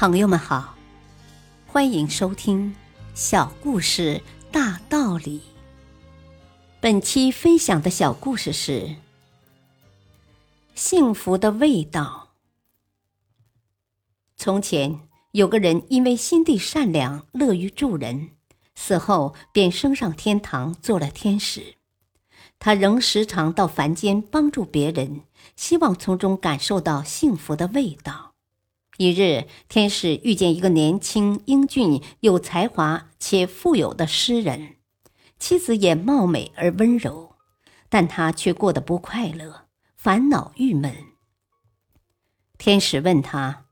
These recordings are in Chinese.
朋友们好，欢迎收听《小故事大道理》。本期分享的小故事是《幸福的味道》。从前有个人，因为心地善良、乐于助人，死后便升上天堂做了天使。他仍时常到凡间帮助别人，希望从中感受到幸福的味道。一日，天使遇见一个年轻、英俊、有才华且富有的诗人，妻子也貌美而温柔，但他却过得不快乐，烦恼郁闷。天使问他：“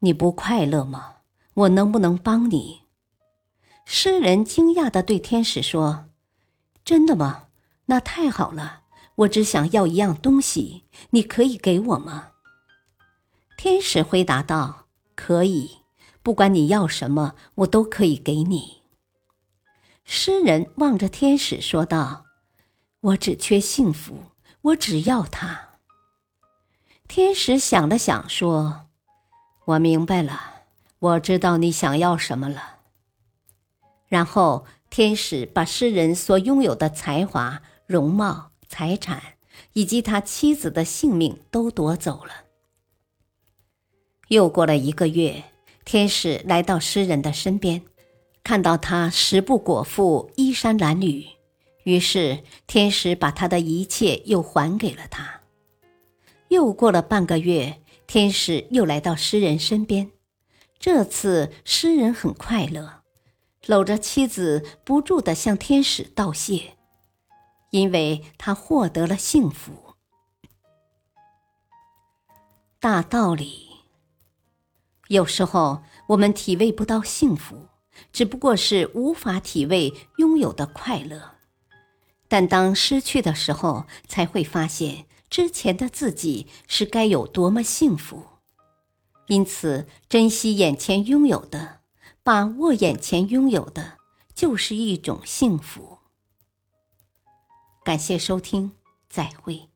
你不快乐吗？我能不能帮你？”诗人惊讶地对天使说：“真的吗？那太好了！我只想要一样东西，你可以给我吗？”天使回答道：“可以，不管你要什么，我都可以给你。”诗人望着天使说道：“我只缺幸福，我只要它。”天使想了想说：“我明白了，我知道你想要什么了。”然后，天使把诗人所拥有的才华、容貌、财产以及他妻子的性命都夺走了。又过了一个月，天使来到诗人的身边，看到他食不果腹、衣衫褴褛，于是天使把他的一切又还给了他。又过了半个月，天使又来到诗人身边，这次诗人很快乐，搂着妻子不住地向天使道谢，因为他获得了幸福。大道理。有时候我们体味不到幸福，只不过是无法体味拥有的快乐。但当失去的时候，才会发现之前的自己是该有多么幸福。因此，珍惜眼前拥有的，把握眼前拥有的，就是一种幸福。感谢收听，再会。